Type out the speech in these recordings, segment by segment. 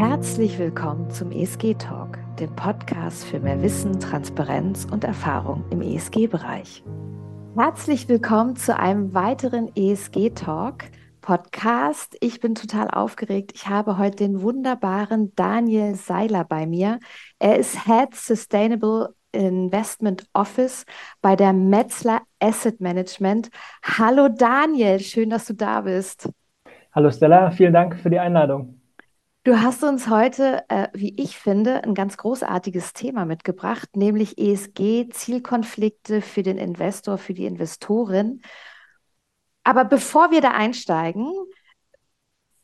Herzlich willkommen zum ESG Talk, dem Podcast für mehr Wissen, Transparenz und Erfahrung im ESG-Bereich. Herzlich willkommen zu einem weiteren ESG Talk Podcast. Ich bin total aufgeregt. Ich habe heute den wunderbaren Daniel Seiler bei mir. Er ist Head Sustainable Investment Office bei der Metzler Asset Management. Hallo Daniel, schön, dass du da bist. Hallo Stella, vielen Dank für die Einladung. Du hast uns heute, äh, wie ich finde, ein ganz großartiges Thema mitgebracht, nämlich ESG, Zielkonflikte für den Investor, für die Investorin. Aber bevor wir da einsteigen,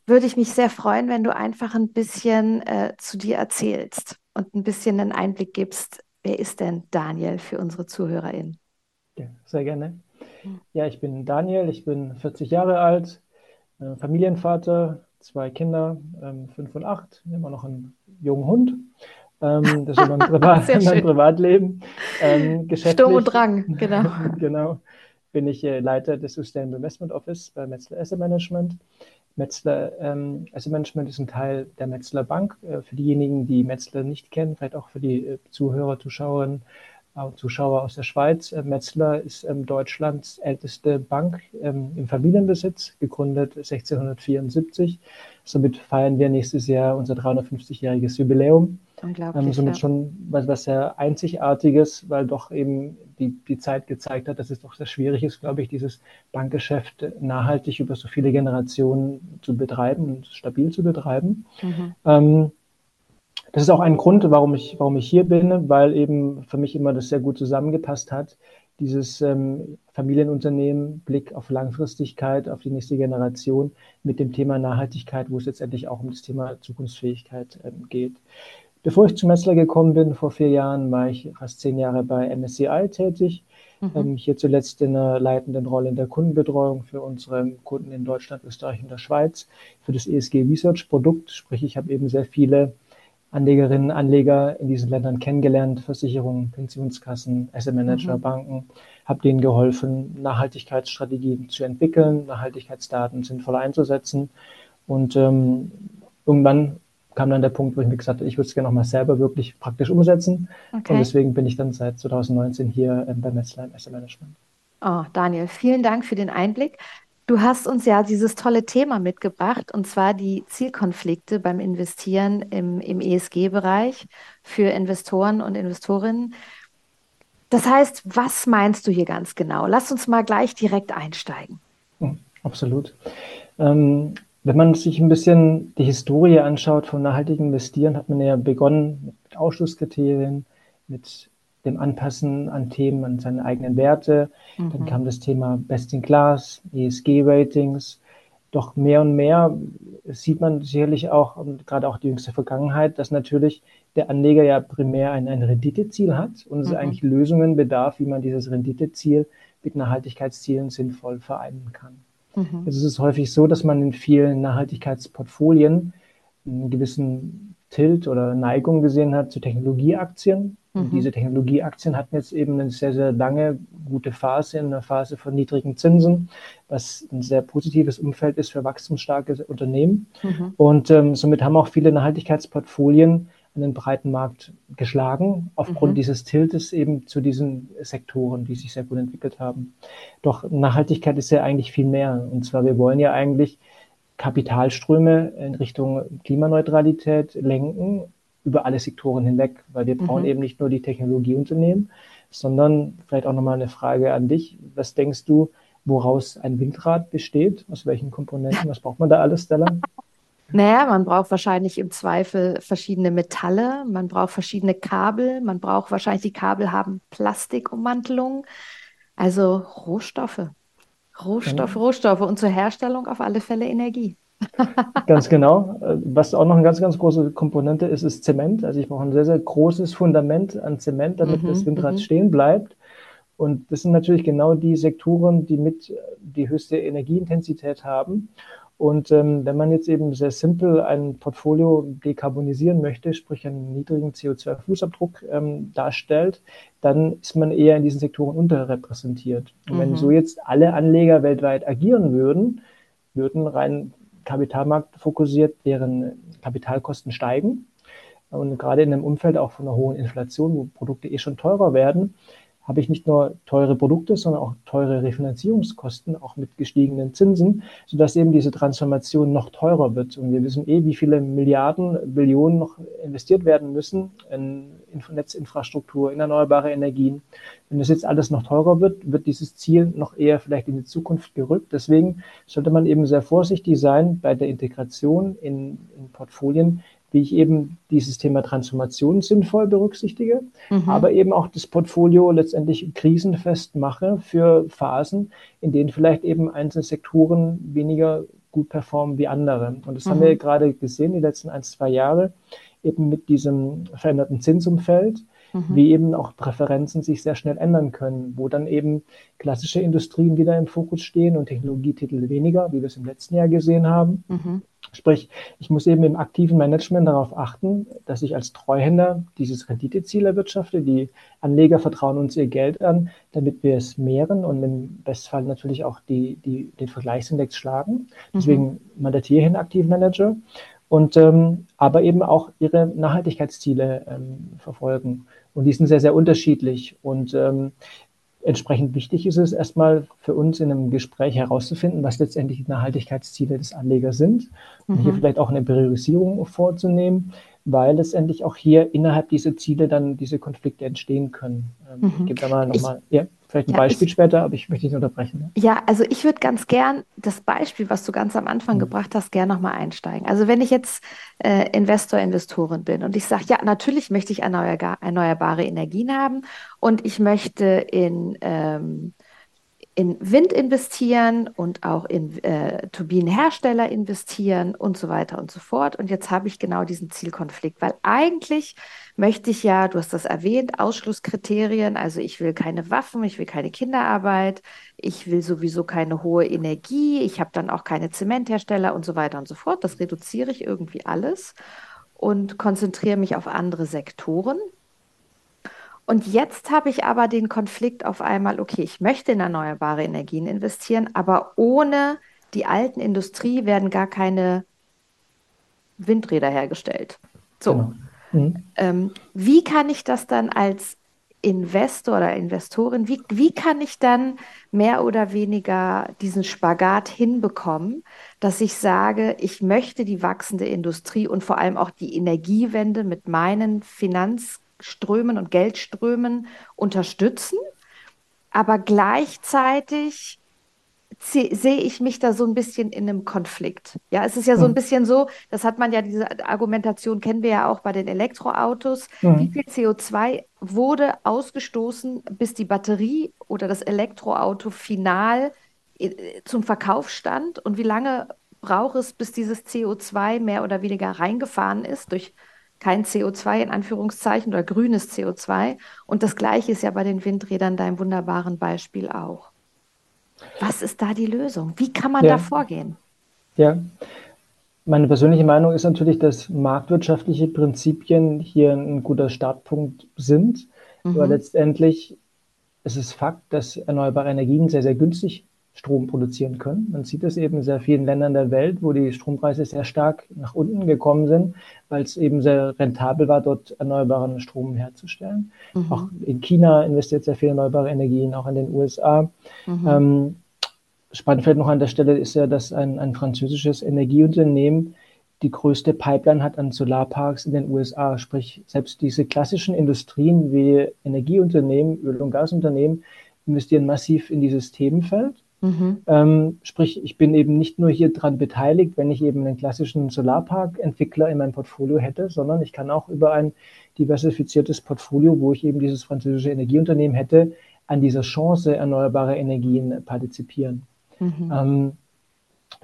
würde ich mich sehr freuen, wenn du einfach ein bisschen äh, zu dir erzählst und ein bisschen einen Einblick gibst, Wer ist denn Daniel für unsere ZuhörerInnen? Ja, sehr gerne. Ja, ich bin Daniel, ich bin 40 Jahre alt, äh, Familienvater, zwei Kinder, ähm, fünf und acht, immer noch einen jungen Hund. Ähm, das ist mein, Privat mein Privatleben. Ähm, Sturm und Drang, genau. genau. Bin ich äh, Leiter des Sustainable Investment Office bei Metzler Asset Management. Metzler ähm, Asset Management ist ein Teil der Metzler Bank. Äh, für diejenigen, die Metzler nicht kennen, vielleicht auch für die äh, Zuhörer, Zuschauerinnen, Zuschauer aus der Schweiz. Äh, Metzler ist ähm, Deutschlands älteste Bank ähm, im Familienbesitz, gegründet 1674. Somit feiern wir nächstes Jahr unser 350-jähriges Jubiläum. Unglaublich. Ähm, somit ja. schon was, was sehr Einzigartiges, weil doch eben die, die Zeit gezeigt hat, dass es doch sehr schwierig ist, glaube ich, dieses Bankgeschäft nachhaltig über so viele Generationen zu betreiben und stabil zu betreiben. Mhm. Ähm, das ist auch ein Grund, warum ich, warum ich hier bin, weil eben für mich immer das sehr gut zusammengepasst hat. Dieses ähm, Familienunternehmen, Blick auf Langfristigkeit, auf die nächste Generation mit dem Thema Nachhaltigkeit, wo es letztendlich auch um das Thema Zukunftsfähigkeit ähm, geht. Bevor ich zu Metzler gekommen bin, vor vier Jahren, war ich fast zehn Jahre bei MSCI tätig. Mhm. Ähm, hier zuletzt in einer leitenden Rolle in der Kundenbetreuung für unsere Kunden in Deutschland, Österreich und der Schweiz, für das ESG Research Produkt. Sprich, ich habe eben sehr viele Anlegerinnen, Anleger in diesen Ländern kennengelernt, Versicherungen, Pensionskassen, Asset Manager, mhm. Banken, habe denen geholfen, Nachhaltigkeitsstrategien zu entwickeln, Nachhaltigkeitsdaten sinnvoll einzusetzen. Und ähm, irgendwann kam dann der Punkt, wo ich mir gesagt habe, ich würde es gerne nochmal selber wirklich praktisch umsetzen. Okay. Und deswegen bin ich dann seit 2019 hier ähm, bei Metzler im Asset Management. Oh, Daniel, vielen Dank für den Einblick. Du hast uns ja dieses tolle Thema mitgebracht, und zwar die Zielkonflikte beim Investieren im, im ESG-Bereich für Investoren und Investorinnen. Das heißt, was meinst du hier ganz genau? Lass uns mal gleich direkt einsteigen. Hm, absolut. Ähm, wenn man sich ein bisschen die Historie anschaut vom nachhaltigen Investieren, hat man ja begonnen mit Ausschlusskriterien, mit dem Anpassen an Themen, an seine eigenen Werte. Mhm. Dann kam das Thema Best in Class, ESG-Ratings. Doch mehr und mehr sieht man sicherlich auch, und gerade auch die jüngste Vergangenheit, dass natürlich der Anleger ja primär ein, ein Renditeziel hat und es mhm. eigentlich Lösungen bedarf, wie man dieses Renditeziel mit Nachhaltigkeitszielen sinnvoll vereinen kann. Mhm. Jetzt ist es häufig so, dass man in vielen Nachhaltigkeitsportfolien einen gewissen Tilt oder Neigung gesehen hat zu Technologieaktien. Mhm. Und diese Technologieaktien hatten jetzt eben eine sehr, sehr lange gute Phase, in einer Phase von niedrigen Zinsen, was ein sehr positives Umfeld ist für wachstumsstarke Unternehmen. Mhm. Und ähm, somit haben auch viele Nachhaltigkeitsportfolien an den breiten Markt geschlagen, aufgrund mhm. dieses Tiltes eben zu diesen Sektoren, die sich sehr gut entwickelt haben. Doch Nachhaltigkeit ist ja eigentlich viel mehr. Und zwar, wir wollen ja eigentlich Kapitalströme in Richtung Klimaneutralität lenken über alle Sektoren hinweg, weil wir brauchen mhm. eben nicht nur die Technologieunternehmen, sondern vielleicht auch nochmal eine Frage an dich. Was denkst du, woraus ein Windrad besteht? Aus welchen Komponenten? Was braucht man da alles, Stella? Naja, man braucht wahrscheinlich im Zweifel verschiedene Metalle, man braucht verschiedene Kabel, man braucht wahrscheinlich, die Kabel haben Plastikummantelung, also Rohstoffe. Rohstoffe, genau. Rohstoffe und zur Herstellung auf alle Fälle Energie. Ganz genau. Was auch noch eine ganz, ganz große Komponente ist, ist Zement. Also ich brauche ein sehr, sehr großes Fundament an Zement, damit mhm, das Windrad mhm. stehen bleibt. Und das sind natürlich genau die Sektoren, die mit die höchste Energieintensität haben. Und ähm, wenn man jetzt eben sehr simpel ein Portfolio dekarbonisieren möchte, sprich einen niedrigen CO2-Fußabdruck ähm, darstellt, dann ist man eher in diesen Sektoren unterrepräsentiert. Und mhm. wenn so jetzt alle Anleger weltweit agieren würden, würden rein Kapitalmarkt fokussiert, deren Kapitalkosten steigen. Und gerade in einem Umfeld auch von einer hohen Inflation, wo Produkte eh schon teurer werden, habe ich nicht nur teure Produkte, sondern auch teure Refinanzierungskosten, auch mit gestiegenen Zinsen, sodass eben diese Transformation noch teurer wird. Und wir wissen eh, wie viele Milliarden, Billionen noch investiert werden müssen in Netzinfrastruktur, in erneuerbare Energien. Wenn das jetzt alles noch teurer wird, wird dieses Ziel noch eher vielleicht in die Zukunft gerückt. Deswegen sollte man eben sehr vorsichtig sein bei der Integration in, in Portfolien, wie ich eben dieses Thema Transformation sinnvoll berücksichtige, mhm. aber eben auch das Portfolio letztendlich krisenfest mache für Phasen, in denen vielleicht eben einzelne Sektoren weniger gut performen wie andere. Und das mhm. haben wir gerade gesehen, die letzten ein, zwei Jahre, eben mit diesem veränderten Zinsumfeld, mhm. wie eben auch Präferenzen sich sehr schnell ändern können, wo dann eben klassische Industrien wieder im Fokus stehen und Technologietitel weniger, wie wir es im letzten Jahr gesehen haben. Mhm. Sprich, ich muss eben im aktiven Management darauf achten, dass ich als Treuhänder dieses Renditeziel erwirtschafte. Die Anleger vertrauen uns ihr Geld an, damit wir es mehren und im Bestfall natürlich auch die, die, den Vergleichsindex schlagen. Mhm. Deswegen mhm. mandatiere ich einen aktiven Manager und ähm, aber eben auch ihre Nachhaltigkeitsziele ähm, verfolgen. Und die sind sehr, sehr unterschiedlich. Und ähm, Entsprechend wichtig ist es erstmal für uns in einem Gespräch herauszufinden, was letztendlich die Nachhaltigkeitsziele des Anlegers sind und hier mhm. vielleicht auch eine Priorisierung vorzunehmen, weil letztendlich auch hier innerhalb dieser Ziele dann diese Konflikte entstehen können. Ähm, mhm. Ich gebe da mal nochmal. Ja. Vielleicht ein ja, Beispiel ich, später, aber ich möchte nicht unterbrechen. Ne? Ja, also ich würde ganz gern das Beispiel, was du ganz am Anfang mhm. gebracht hast, gerne nochmal einsteigen. Also wenn ich jetzt äh, Investor, Investorin bin und ich sage, ja, natürlich möchte ich erneuerbare Energien haben und ich möchte in ähm, in Wind investieren und auch in äh, Turbinenhersteller investieren und so weiter und so fort. Und jetzt habe ich genau diesen Zielkonflikt, weil eigentlich möchte ich ja, du hast das erwähnt, Ausschlusskriterien, also ich will keine Waffen, ich will keine Kinderarbeit, ich will sowieso keine hohe Energie, ich habe dann auch keine Zementhersteller und so weiter und so fort. Das reduziere ich irgendwie alles und konzentriere mich auf andere Sektoren, und jetzt habe ich aber den Konflikt auf einmal, okay, ich möchte in erneuerbare Energien investieren, aber ohne die alten Industrie werden gar keine Windräder hergestellt. So. Genau. Mhm. Ähm, wie kann ich das dann als Investor oder Investorin, wie, wie kann ich dann mehr oder weniger diesen Spagat hinbekommen, dass ich sage, ich möchte die wachsende Industrie und vor allem auch die Energiewende mit meinen Finanz Strömen und Geldströmen unterstützen, aber gleichzeitig sehe ich mich da so ein bisschen in einem Konflikt. Ja, es ist ja so ein hm. bisschen so, das hat man ja, diese Argumentation kennen wir ja auch bei den Elektroautos. Mhm. Wie viel CO2 wurde ausgestoßen, bis die Batterie oder das Elektroauto final äh, zum Verkauf stand? Und wie lange braucht es, bis dieses CO2 mehr oder weniger reingefahren ist durch kein CO2 in Anführungszeichen oder grünes CO2. Und das gleiche ist ja bei den Windrädern deinem wunderbaren Beispiel auch. Was ist da die Lösung? Wie kann man ja. da vorgehen? Ja, meine persönliche Meinung ist natürlich, dass marktwirtschaftliche Prinzipien hier ein guter Startpunkt sind. Mhm. Aber letztendlich ist es Fakt, dass erneuerbare Energien sehr, sehr günstig Strom produzieren können. Man sieht es eben in sehr vielen Ländern der Welt, wo die Strompreise sehr stark nach unten gekommen sind, weil es eben sehr rentabel war, dort erneuerbaren Strom herzustellen. Mhm. Auch in China investiert sehr viel erneuerbare Energien, auch in den USA. Mhm. Ähm, spannend vielleicht noch an der Stelle ist ja, dass ein, ein französisches Energieunternehmen die größte Pipeline hat an Solarparks in den USA. Sprich, selbst diese klassischen Industrien wie Energieunternehmen, Öl- und Gasunternehmen investieren massiv in dieses Themenfeld. Mhm. Ähm, sprich, ich bin eben nicht nur hier dran beteiligt, wenn ich eben einen klassischen Solarpark-Entwickler in meinem Portfolio hätte, sondern ich kann auch über ein diversifiziertes Portfolio, wo ich eben dieses französische Energieunternehmen hätte, an dieser Chance erneuerbarer Energien partizipieren. Mhm. Ähm,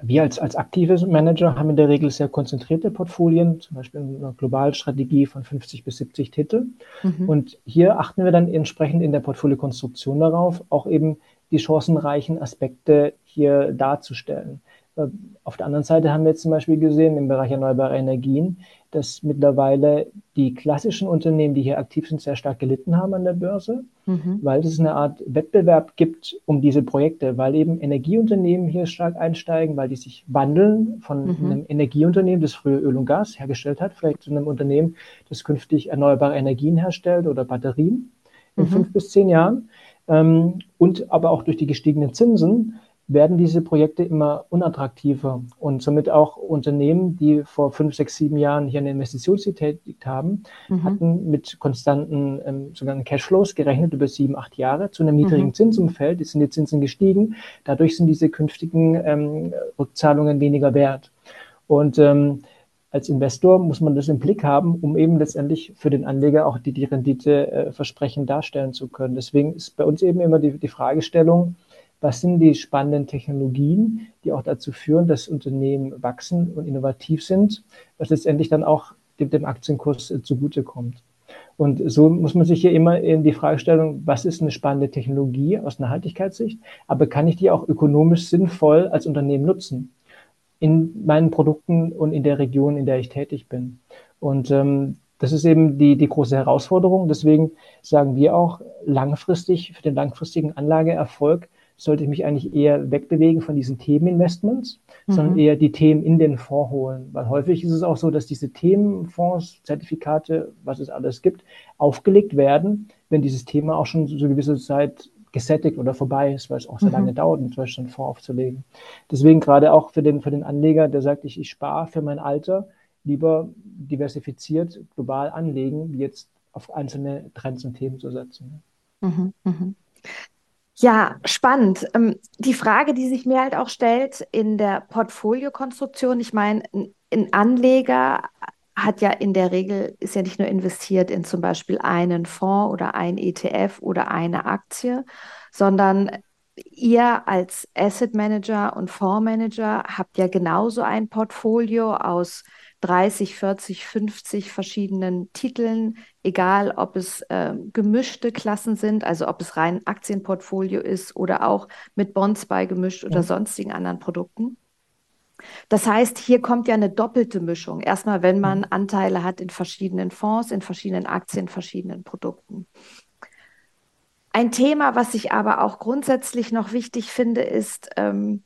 wir als, als aktive Manager haben in der Regel sehr konzentrierte Portfolien, zum Beispiel eine Globalstrategie von 50 bis 70 Titel. Mhm. Und hier achten wir dann entsprechend in der Portfoliokonstruktion darauf, auch eben die chancenreichen Aspekte hier darzustellen. Äh, auf der anderen Seite haben wir jetzt zum Beispiel gesehen im Bereich erneuerbare Energien, dass mittlerweile die klassischen Unternehmen, die hier aktiv sind, sehr stark gelitten haben an der Börse, mhm. weil es eine Art Wettbewerb gibt um diese Projekte, weil eben Energieunternehmen hier stark einsteigen, weil die sich wandeln von mhm. einem Energieunternehmen, das früher Öl und Gas hergestellt hat, vielleicht zu einem Unternehmen, das künftig erneuerbare Energien herstellt oder Batterien in mhm. fünf bis zehn Jahren. Ähm, und aber auch durch die gestiegenen Zinsen werden diese Projekte immer unattraktiver und somit auch Unternehmen, die vor fünf, sechs, sieben Jahren hier eine Investition getätigt haben, mhm. hatten mit konstanten ähm, sogenannten Cashflows gerechnet über sieben, acht Jahre zu einem niedrigen mhm. Zinsumfeld. Jetzt sind die Zinsen gestiegen. Dadurch sind diese künftigen ähm, Rückzahlungen weniger wert. Und ähm, als Investor muss man das im Blick haben, um eben letztendlich für den Anleger auch die, die Renditeversprechen äh, darstellen zu können. Deswegen ist bei uns eben immer die, die Fragestellung, was sind die spannenden Technologien, die auch dazu führen, dass Unternehmen wachsen und innovativ sind, was letztendlich dann auch dem, dem Aktienkurs äh, zugutekommt. Und so muss man sich hier immer in die Frage stellen, was ist eine spannende Technologie aus einer Haltigkeitssicht, aber kann ich die auch ökonomisch sinnvoll als Unternehmen nutzen in meinen Produkten und in der Region, in der ich tätig bin. Und ähm, das ist eben die, die große Herausforderung. Deswegen sagen wir auch langfristig, für den langfristigen Anlageerfolg sollte ich mich eigentlich eher wegbewegen von diesen Themeninvestments, mhm. sondern eher die Themen in den Fonds holen. Weil häufig ist es auch so, dass diese Themenfonds, Zertifikate, was es alles gibt, aufgelegt werden, wenn dieses Thema auch schon so eine gewisse Zeit gesättigt oder vorbei ist, weil es auch so mhm. lange dauert, zum Beispiel einen Fonds aufzulegen. Deswegen gerade auch für den, für den Anleger, der sagt, ich, ich spare für mein Alter, lieber diversifiziert global anlegen, wie jetzt auf einzelne Trends und Themen zu setzen. Mhm, mhm. Ja, spannend. Ähm, die Frage, die sich mir halt auch stellt in der Portfoliokonstruktion, ich meine, ein Anleger hat ja in der Regel, ist ja nicht nur investiert in zum Beispiel einen Fonds oder ein ETF oder eine Aktie, sondern ihr als Asset Manager und Fondsmanager habt ja genauso ein Portfolio aus 30, 40, 50 verschiedenen Titeln, egal ob es äh, gemischte Klassen sind, also ob es rein Aktienportfolio ist oder auch mit Bonds beigemischt oder ja. sonstigen anderen Produkten. Das heißt, hier kommt ja eine doppelte Mischung. Erstmal, wenn man mhm. Anteile hat in verschiedenen Fonds, in verschiedenen Aktien, in verschiedenen Produkten. Ein Thema, was ich aber auch grundsätzlich noch wichtig finde, ist, ähm,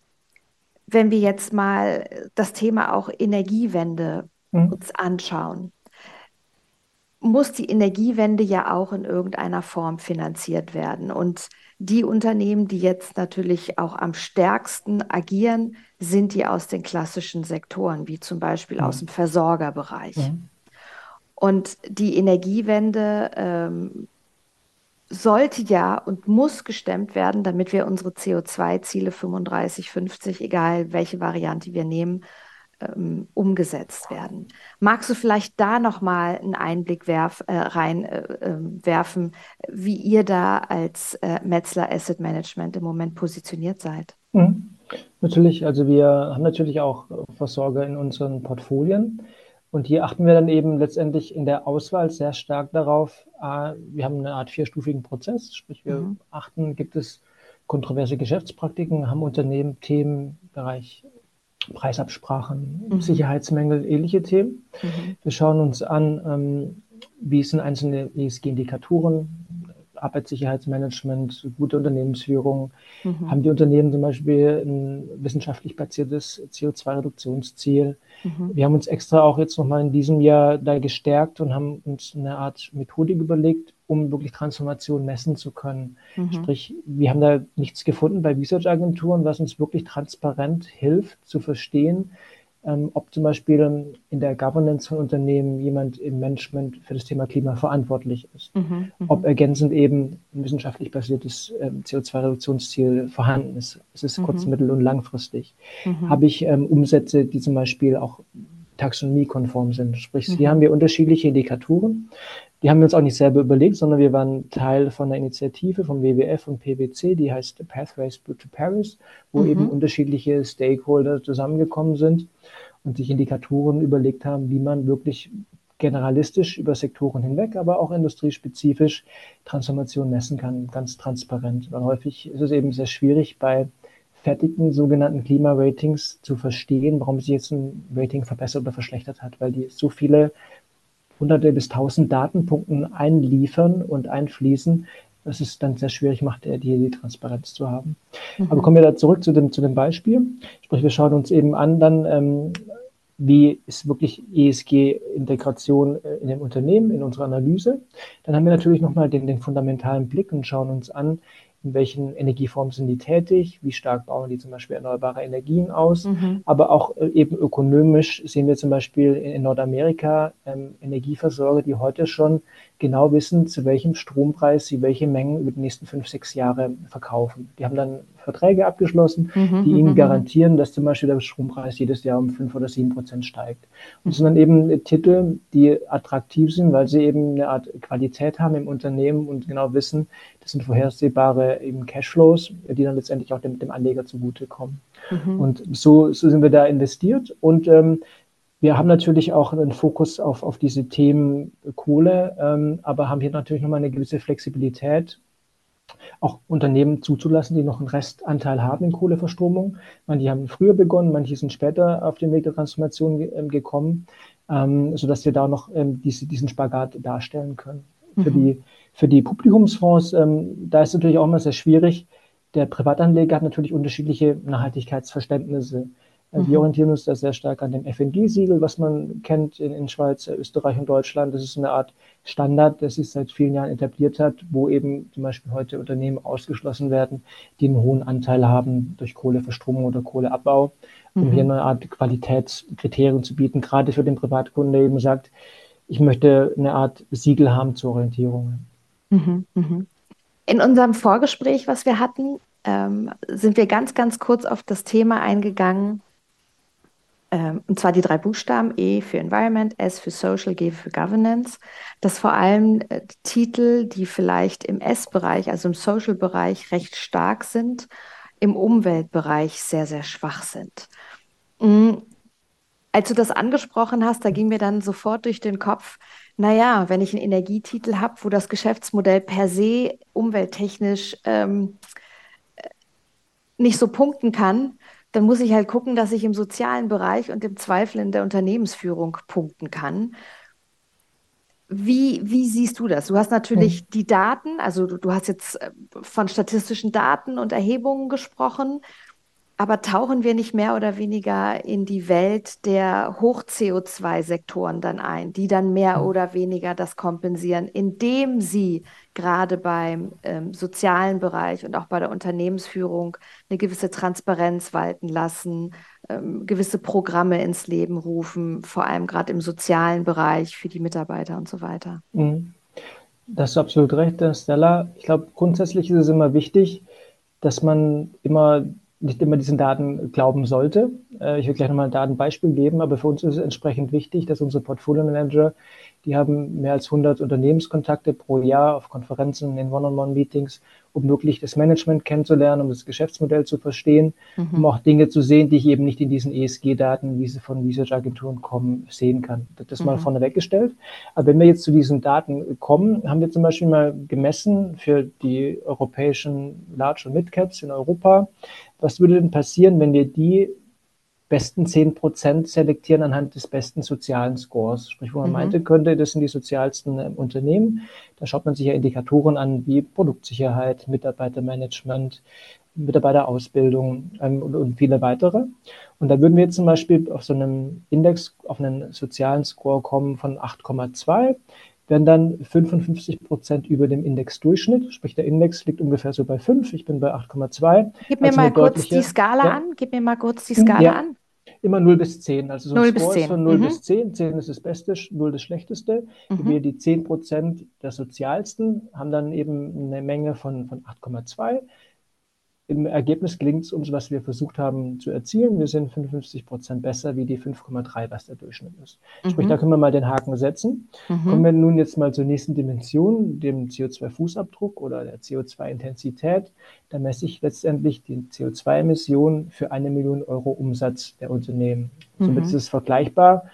wenn wir jetzt mal das Thema auch Energiewende mhm. uns anschauen, muss die Energiewende ja auch in irgendeiner Form finanziert werden. Und die Unternehmen, die jetzt natürlich auch am stärksten agieren, sind die aus den klassischen Sektoren, wie zum Beispiel mhm. aus dem Versorgerbereich. Mhm. Und die Energiewende ähm, sollte ja und muss gestemmt werden, damit wir unsere CO2-Ziele 35, 50, egal welche Variante wir nehmen, ähm, umgesetzt werden. Magst du vielleicht da nochmal einen Einblick werf, äh, reinwerfen, äh, wie ihr da als äh, Metzler Asset Management im Moment positioniert seid? Mhm. Natürlich, also wir haben natürlich auch Versorger in unseren Portfolien. Und hier achten wir dann eben letztendlich in der Auswahl sehr stark darauf, wir haben eine Art vierstufigen Prozess, sprich wir mhm. achten, gibt es kontroverse Geschäftspraktiken, haben Unternehmen Themen im Bereich Preisabsprachen, mhm. Sicherheitsmängel, ähnliche Themen. Mhm. Wir schauen uns an, ähm, wie sind einzelne ESG-Indikatoren, Arbeitssicherheitsmanagement, gute Unternehmensführung. Mhm. Haben die Unternehmen zum Beispiel ein wissenschaftlich basiertes CO2-Reduktionsziel? Mhm. Wir haben uns extra auch jetzt nochmal in diesem Jahr da gestärkt und haben uns eine Art Methodik überlegt, um wirklich Transformation messen zu können. Mhm. Sprich, wir haben da nichts gefunden bei Research-Agenturen, was uns wirklich transparent hilft zu verstehen, ähm, ob zum Beispiel in der Governance von Unternehmen jemand im Management für das Thema Klima verantwortlich ist, mhm, mhm. ob ergänzend eben ein wissenschaftlich basiertes ähm, CO2-Reduktionsziel vorhanden ist. Es ist mhm. kurz-, mittel- und langfristig. Mhm. Habe ich ähm, Umsätze, die zum Beispiel auch taxonomiekonform sind. Sprich, hier mhm. haben wir unterschiedliche Indikatoren. Die haben wir uns auch nicht selber überlegt, sondern wir waren Teil von einer Initiative vom WWF und PwC, die heißt Pathways to Paris, wo mhm. eben unterschiedliche Stakeholder zusammengekommen sind und sich Indikatoren überlegt haben, wie man wirklich generalistisch über Sektoren hinweg, aber auch industriespezifisch Transformation messen kann, ganz transparent. Weil häufig ist es eben sehr schwierig bei fertigen sogenannten Klimaratings zu verstehen, warum sich jetzt ein Rating verbessert oder verschlechtert hat, weil die so viele hunderte bis tausend Datenpunkten einliefern und einfließen, dass es dann sehr schwierig macht, die, die Transparenz zu haben. Mhm. Aber kommen wir da zurück zu dem, zu dem Beispiel. Sprich, wir schauen uns eben an, dann, ähm, wie ist wirklich ESG-Integration äh, in dem Unternehmen, in unserer Analyse. Dann haben wir natürlich nochmal den, den fundamentalen Blick und schauen uns an, in welchen Energieformen sind die tätig, wie stark bauen die zum Beispiel erneuerbare Energien aus, mhm. aber auch äh, eben ökonomisch sehen wir zum Beispiel in, in Nordamerika ähm, Energieversorger, die heute schon genau wissen, zu welchem Strompreis sie welche Mengen über die nächsten fünf, sechs Jahre verkaufen. Die haben dann Verträge abgeschlossen, mhm, die ihnen mhm, garantieren, dass zum Beispiel der Strompreis jedes Jahr um fünf oder sieben Prozent steigt. Und sind dann eben Titel, die attraktiv sind, weil sie eben eine Art Qualität haben im Unternehmen und genau wissen, das sind vorhersehbare eben Cashflows, die dann letztendlich auch dem, dem Anleger zugutekommen. Mhm. Und so, so sind wir da investiert und ähm, wir haben natürlich auch einen Fokus auf, auf diese Themen Kohle, ähm, aber haben hier natürlich nochmal eine gewisse Flexibilität, auch Unternehmen zuzulassen, die noch einen Restanteil haben in Kohleverstromung. Manche haben früher begonnen, manche sind später auf den Weg der Transformation ge ähm, gekommen, ähm, sodass wir da noch ähm, diese, diesen Spagat darstellen können. Mhm. Für, die, für die Publikumsfonds, ähm, da ist natürlich auch immer sehr schwierig. Der Privatanleger hat natürlich unterschiedliche Nachhaltigkeitsverständnisse. Äh, wir mhm. orientieren uns da sehr stark an dem FNG-Siegel, was man kennt in, in Schweiz, Österreich und Deutschland. Das ist eine Art Standard, der sich seit vielen Jahren etabliert hat, wo eben zum Beispiel heute Unternehmen ausgeschlossen werden, die einen hohen Anteil haben durch Kohleverstromung oder Kohleabbau, um mhm. hier eine Art Qualitätskriterien zu bieten, gerade für den Privatkunden, der eben sagt, ich möchte eine Art Siegel haben zur Orientierung. Mhm. Mhm. In unserem Vorgespräch, was wir hatten, ähm, sind wir ganz, ganz kurz auf das Thema eingegangen, ähm, und zwar die drei Buchstaben E für Environment, S für Social, G für Governance, dass vor allem äh, Titel, die vielleicht im S-Bereich, also im Social-Bereich recht stark sind, im Umweltbereich sehr, sehr schwach sind. Mhm. Als du das angesprochen hast, da ging mir dann sofort durch den Kopf, naja, wenn ich einen Energietitel habe, wo das Geschäftsmodell per se umwelttechnisch ähm, äh, nicht so punkten kann, dann muss ich halt gucken, dass ich im sozialen Bereich und im Zweifel in der Unternehmensführung punkten kann. Wie, wie siehst du das? Du hast natürlich mhm. die Daten, also du, du hast jetzt äh, von statistischen Daten und Erhebungen gesprochen. Aber tauchen wir nicht mehr oder weniger in die Welt der Hoch-CO2-Sektoren dann ein, die dann mehr hm. oder weniger das kompensieren, indem sie gerade beim ähm, sozialen Bereich und auch bei der Unternehmensführung eine gewisse Transparenz walten lassen, ähm, gewisse Programme ins Leben rufen, vor allem gerade im sozialen Bereich für die Mitarbeiter und so weiter? Hm. Das ist absolut recht, Stella. Ich glaube, grundsätzlich ist es immer wichtig, dass man immer nicht immer diesen Daten glauben sollte. Äh, ich will gleich nochmal ein Datenbeispiel geben, aber für uns ist es entsprechend wichtig, dass unsere Portfolio Manager, die haben mehr als 100 Unternehmenskontakte pro Jahr auf Konferenzen, in One-on-One-Meetings um wirklich das Management kennenzulernen, um das Geschäftsmodell zu verstehen, mhm. um auch Dinge zu sehen, die ich eben nicht in diesen ESG-Daten, wie sie von Research-Agenturen kommen, sehen kann. Das mhm. mal vorne weggestellt. Aber wenn wir jetzt zu diesen Daten kommen, haben wir zum Beispiel mal gemessen für die europäischen Large- und Mid-Caps in Europa, was würde denn passieren, wenn wir die besten 10 Prozent selektieren anhand des besten sozialen Scores. Sprich, wo man mhm. meinte könnte, das sind die sozialsten äh, Unternehmen. Da schaut man sich ja Indikatoren an wie Produktsicherheit, Mitarbeitermanagement, Mitarbeiterausbildung ähm, und, und, viele weitere. Und da würden wir jetzt zum Beispiel auf so einem Index, auf einen sozialen Score kommen von 8,2 werden dann 55 Prozent über dem Indexdurchschnitt. Sprich, der Index liegt ungefähr so bei 5. Ich bin bei 8,2. Gib mir also mal kurz die Skala ja. an. Gib mir mal kurz die Skala ja. an. Immer 0 bis 10. Also so ein 0 Score ist von 0 mhm. bis 10. 10 ist das Beste, 0 das Schlechteste. Mhm. Wir die 10 Prozent der sozialsten haben dann eben eine Menge von, von 8,2 im Ergebnis gelingt es uns, was wir versucht haben zu erzielen. Wir sind 55 Prozent besser wie die 5,3, was der Durchschnitt ist. Mhm. Sprich, da können wir mal den Haken setzen. Mhm. Kommen wir nun jetzt mal zur nächsten Dimension, dem CO2-Fußabdruck oder der CO2-Intensität. Da messe ich letztendlich die CO2-Emissionen für eine Million Euro Umsatz der Unternehmen. Somit mhm. ist es vergleichbar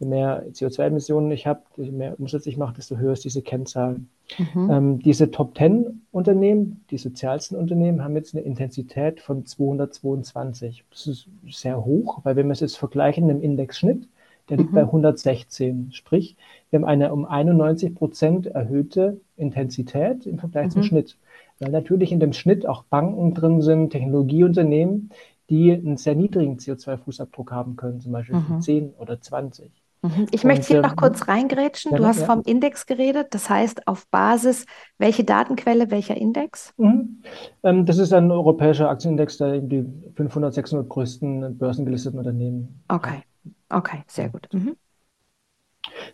je mehr CO2-Emissionen ich habe, je mehr Umsatz ich mache, desto höher ist diese Kennzahl. Mhm. Ähm, diese Top 10 Unternehmen, die sozialsten Unternehmen, haben jetzt eine Intensität von 222. Das ist sehr hoch, weil wenn wir es jetzt vergleichen im Indexschnitt, der liegt mhm. bei 116. Sprich, wir haben eine um 91 Prozent erhöhte Intensität im Vergleich mhm. zum Schnitt. Weil natürlich in dem Schnitt auch Banken drin sind, Technologieunternehmen, die einen sehr niedrigen CO2-Fußabdruck haben können, zum Beispiel mhm. 10 oder 20. Mhm. Ich möchte hier noch kurz reingrätschen. Du hast vom Index geredet. Das heißt, auf Basis, welche Datenquelle, welcher Index? Mhm. Ähm, das ist ein europäischer Aktienindex, der die 500, 600 größten börsengelisteten Unternehmen. Okay, okay, sehr gut. Mhm.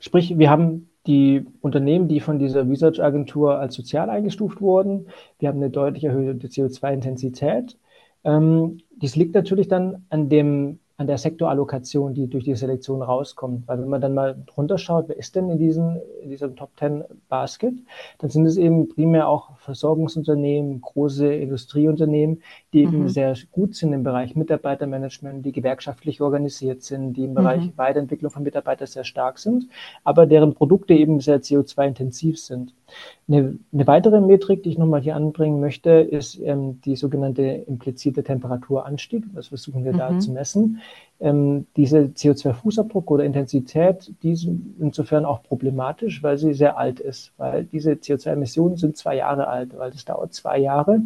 Sprich, wir haben die Unternehmen, die von dieser Research-Agentur als sozial eingestuft wurden, wir haben eine deutlich erhöhte CO2-Intensität. Ähm, dies liegt natürlich dann an dem an der Sektorallokation, die durch die Selektion rauskommt. Weil wenn man dann mal drunter schaut, wer ist denn in, diesen, in diesem Top 10 Basket, dann sind es eben primär auch Versorgungsunternehmen, große Industrieunternehmen, die mhm. eben sehr gut sind im Bereich Mitarbeitermanagement, die gewerkschaftlich organisiert sind, die im Bereich mhm. Weiterentwicklung von Mitarbeitern sehr stark sind, aber deren Produkte eben sehr CO2-intensiv sind. Eine, eine, weitere Metrik, die ich nochmal hier anbringen möchte, ist ähm, die sogenannte implizite Temperaturanstieg. Das versuchen wir mhm. da zu messen. Ähm, diese CO2-Fußabdruck oder Intensität, die ist insofern auch problematisch, weil sie sehr alt ist. Weil diese CO2-Emissionen sind zwei Jahre alt, weil es dauert zwei Jahre,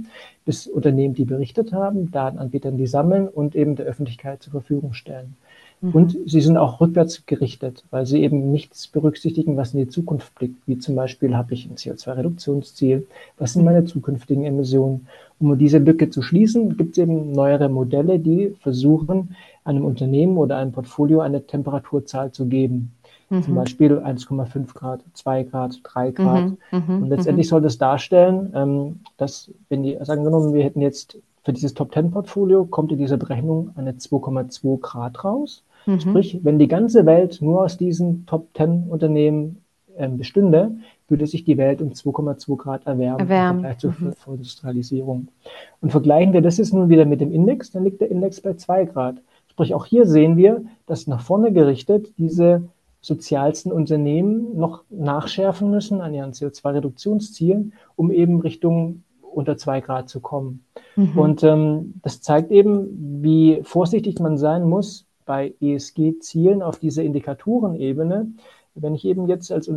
bis Unternehmen die berichtet haben, Datenanbietern die sammeln und eben der Öffentlichkeit zur Verfügung stellen. Mhm. Und sie sind auch rückwärts gerichtet, weil sie eben nichts berücksichtigen, was in die Zukunft blickt. Wie zum Beispiel habe ich ein CO2-Reduktionsziel, was sind meine zukünftigen Emissionen. Um diese Lücke zu schließen, gibt es eben neuere Modelle, die versuchen, einem Unternehmen oder einem Portfolio eine Temperaturzahl zu geben. Mhm. Zum Beispiel 1,5 Grad, 2 Grad, 3 Grad. Mhm. mhm. Und letztendlich mhm. soll das darstellen, ähm, dass, wenn die, sagen wir mal, wir hätten jetzt für dieses Top 10 Portfolio kommt in dieser Berechnung eine 2,2 Grad raus. Mhm. Sprich, wenn die ganze Welt nur aus diesen Top 10 Unternehmen ähm, bestünde, würde sich die Welt um 2,2 Grad erwärmen, erwärmen. im Vergleich zur mhm. Industrialisierung. Und vergleichen wir das jetzt nun wieder mit dem Index, dann liegt der Index bei 2 Grad. Sprich, auch hier sehen wir, dass nach vorne gerichtet diese sozialsten Unternehmen noch nachschärfen müssen an ihren CO2-Reduktionszielen, um eben Richtung unter 2 Grad zu kommen. Mhm. Und ähm, das zeigt eben, wie vorsichtig man sein muss, bei ESG-Zielen auf dieser Indikatorenebene, wenn ich eben jetzt als,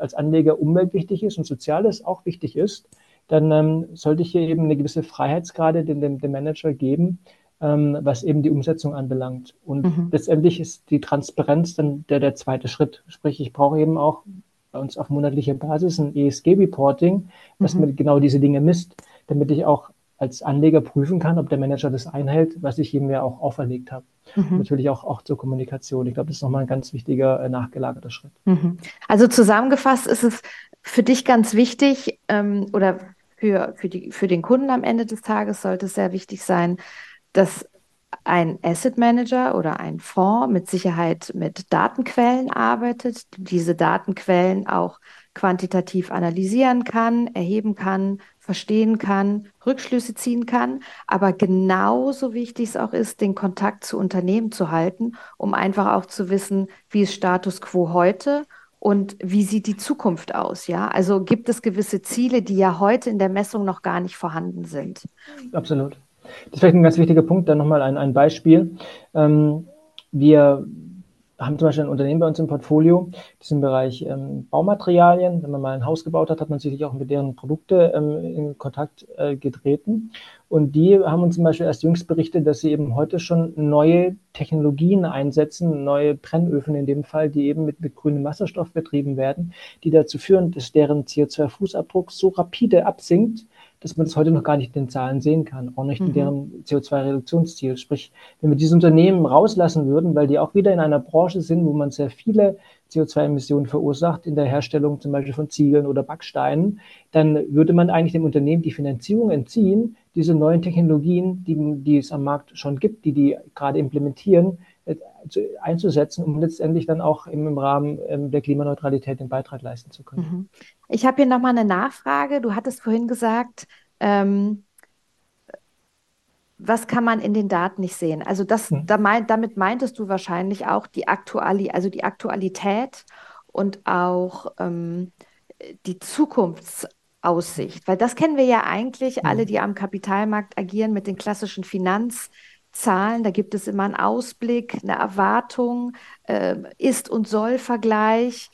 als Anleger Umwelt wichtig ist und Soziales auch wichtig ist, dann ähm, sollte ich hier eben eine gewisse Freiheitsgrade dem, dem, dem Manager geben, ähm, was eben die Umsetzung anbelangt. Und mhm. letztendlich ist die Transparenz dann der, der zweite Schritt. Sprich, ich brauche eben auch bei uns auf monatlicher Basis ein ESG-Reporting, was mhm. mir genau diese Dinge misst, damit ich auch als Anleger prüfen kann, ob der Manager das einhält, was ich ihm ja auch auferlegt habe. Mhm. Natürlich auch, auch zur Kommunikation. Ich glaube, das ist nochmal ein ganz wichtiger äh, nachgelagerter Schritt. Mhm. Also zusammengefasst ist es für dich ganz wichtig ähm, oder für, für, die, für den Kunden am Ende des Tages sollte es sehr wichtig sein, dass ein Asset Manager oder ein Fonds mit Sicherheit mit Datenquellen arbeitet, diese Datenquellen auch quantitativ analysieren kann, erheben kann, verstehen kann, Rückschlüsse ziehen kann. Aber genauso wichtig es auch ist, den Kontakt zu Unternehmen zu halten, um einfach auch zu wissen, wie ist Status quo heute und wie sieht die Zukunft aus? Ja, also gibt es gewisse Ziele, die ja heute in der Messung noch gar nicht vorhanden sind. Absolut. Das ist vielleicht ein ganz wichtiger Punkt. Dann nochmal ein, ein Beispiel. Ähm, wir haben zum Beispiel ein Unternehmen bei uns im Portfolio, das ist im Bereich ähm, Baumaterialien. Wenn man mal ein Haus gebaut hat, hat man sicherlich auch mit deren Produkte ähm, in Kontakt äh, getreten. Und die haben uns zum Beispiel erst jüngst berichtet, dass sie eben heute schon neue Technologien einsetzen, neue Brennöfen in dem Fall, die eben mit, mit grünem Wasserstoff betrieben werden, die dazu führen, dass deren CO2-Fußabdruck so rapide absinkt, dass man das heute noch gar nicht in den Zahlen sehen kann, auch nicht mhm. in deren CO2-Reduktionsziel. Sprich, wenn wir diese Unternehmen rauslassen würden, weil die auch wieder in einer Branche sind, wo man sehr viele CO2-Emissionen verursacht, in der Herstellung zum Beispiel von Ziegeln oder Backsteinen, dann würde man eigentlich dem Unternehmen die Finanzierung entziehen, diese neuen Technologien, die, die es am Markt schon gibt, die die gerade implementieren, einzusetzen, um letztendlich dann auch im, Rahmen ähm, der Klimaneutralität den Beitrag leisten zu können. Mhm. Ich habe hier nochmal eine Nachfrage. Du hattest vorhin gesagt, ähm, was kann man in den Daten nicht sehen? Also das, da mein, damit meintest du wahrscheinlich auch die Aktuali also die Aktualität und auch ähm, die Zukunftsaussicht, weil das kennen wir ja eigentlich mhm. alle, die am Kapitalmarkt agieren mit den klassischen Finanzzahlen. Da gibt es immer einen Ausblick, eine Erwartung, äh, Ist- und Soll-Vergleich.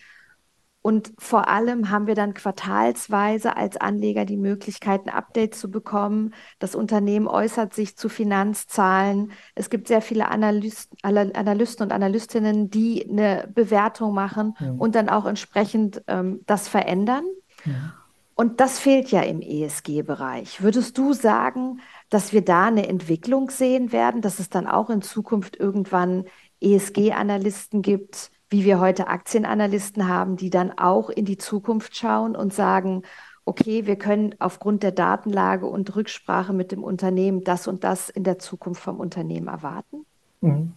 Und vor allem haben wir dann quartalsweise als Anleger die Möglichkeit, ein Update zu bekommen. Das Unternehmen äußert sich zu Finanzzahlen. Es gibt sehr viele Analysten, Analysten und Analystinnen, die eine Bewertung machen ja. und dann auch entsprechend ähm, das verändern. Ja. Und das fehlt ja im ESG-Bereich. Würdest du sagen, dass wir da eine Entwicklung sehen werden, dass es dann auch in Zukunft irgendwann ESG-Analysten gibt, wie wir heute Aktienanalysten haben, die dann auch in die Zukunft schauen und sagen, okay, wir können aufgrund der Datenlage und Rücksprache mit dem Unternehmen das und das in der Zukunft vom Unternehmen erwarten? Mhm.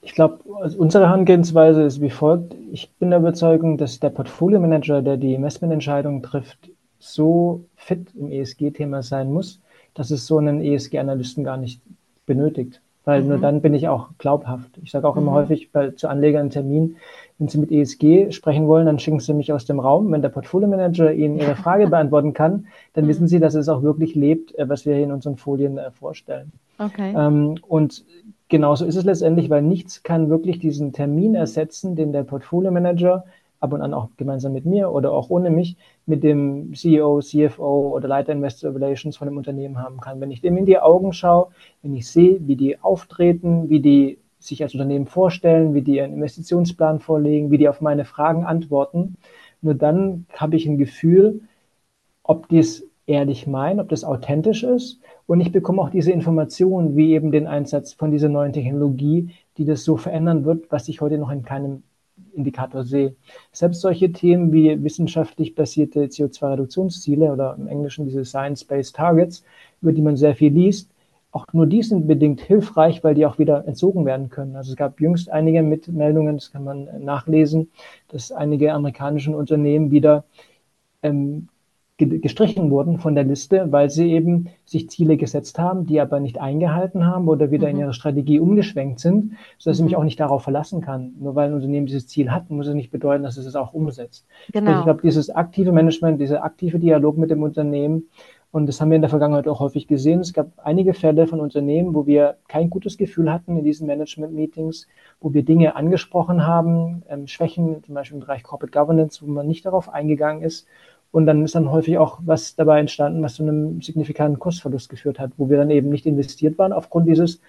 Ich glaube, also unsere Herangehensweise ist wie folgt. Ich bin der Überzeugung, dass der Portfolio-Manager, der die Investmententscheidung trifft, so fit im ESG-Thema sein muss, dass es so einen ESG-Analysten gar nicht benötigt weil mhm. nur dann bin ich auch glaubhaft. Ich sage auch immer mhm. häufig bei, zu Anlegern einen Termin, wenn Sie mit ESG sprechen wollen, dann schicken Sie mich aus dem Raum. Wenn der Portfolio-Manager Ihnen Ihre Frage beantworten kann, dann mhm. wissen Sie, dass es auch wirklich lebt, äh, was wir hier in unseren Folien äh, vorstellen. Okay. Ähm, und genauso ist es letztendlich, weil nichts kann wirklich diesen Termin ersetzen, den der Portfolio-Manager ab und an auch gemeinsam mit mir oder auch ohne mich mit dem CEO, CFO oder Leiter Investor Relations von dem Unternehmen haben kann. Wenn ich dem in die Augen schaue, wenn ich sehe, wie die auftreten, wie die sich als Unternehmen vorstellen, wie die einen Investitionsplan vorlegen, wie die auf meine Fragen antworten, nur dann habe ich ein Gefühl, ob die es ehrlich meinen, ob das authentisch ist. Und ich bekomme auch diese Informationen, wie eben den Einsatz von dieser neuen Technologie, die das so verändern wird, was ich heute noch in keinem Indikator sehe. Selbst solche Themen wie wissenschaftlich basierte CO2-Reduktionsziele oder im Englischen diese Science-Based Targets, über die man sehr viel liest, auch nur die sind bedingt hilfreich, weil die auch wieder entzogen werden können. Also es gab jüngst einige Mitmeldungen, das kann man nachlesen, dass einige amerikanische Unternehmen wieder ähm, gestrichen wurden von der Liste, weil sie eben sich Ziele gesetzt haben, die aber nicht eingehalten haben oder wieder mhm. in ihre Strategie umgeschwenkt sind, sodass mhm. ich mich auch nicht darauf verlassen kann. Nur weil ein Unternehmen dieses Ziel hat, muss es nicht bedeuten, dass es es auch umsetzt. Genau. ich glaube, dieses aktive Management, dieser aktive Dialog mit dem Unternehmen, und das haben wir in der Vergangenheit auch häufig gesehen. Es gab einige Fälle von Unternehmen, wo wir kein gutes Gefühl hatten in diesen Management-Meetings, wo wir Dinge angesprochen haben, ähm, Schwächen, zum Beispiel im Bereich Corporate Governance, wo man nicht darauf eingegangen ist und dann ist dann häufig auch was dabei entstanden, was zu einem signifikanten Kursverlust geführt hat, wo wir dann eben nicht investiert waren aufgrund dieses,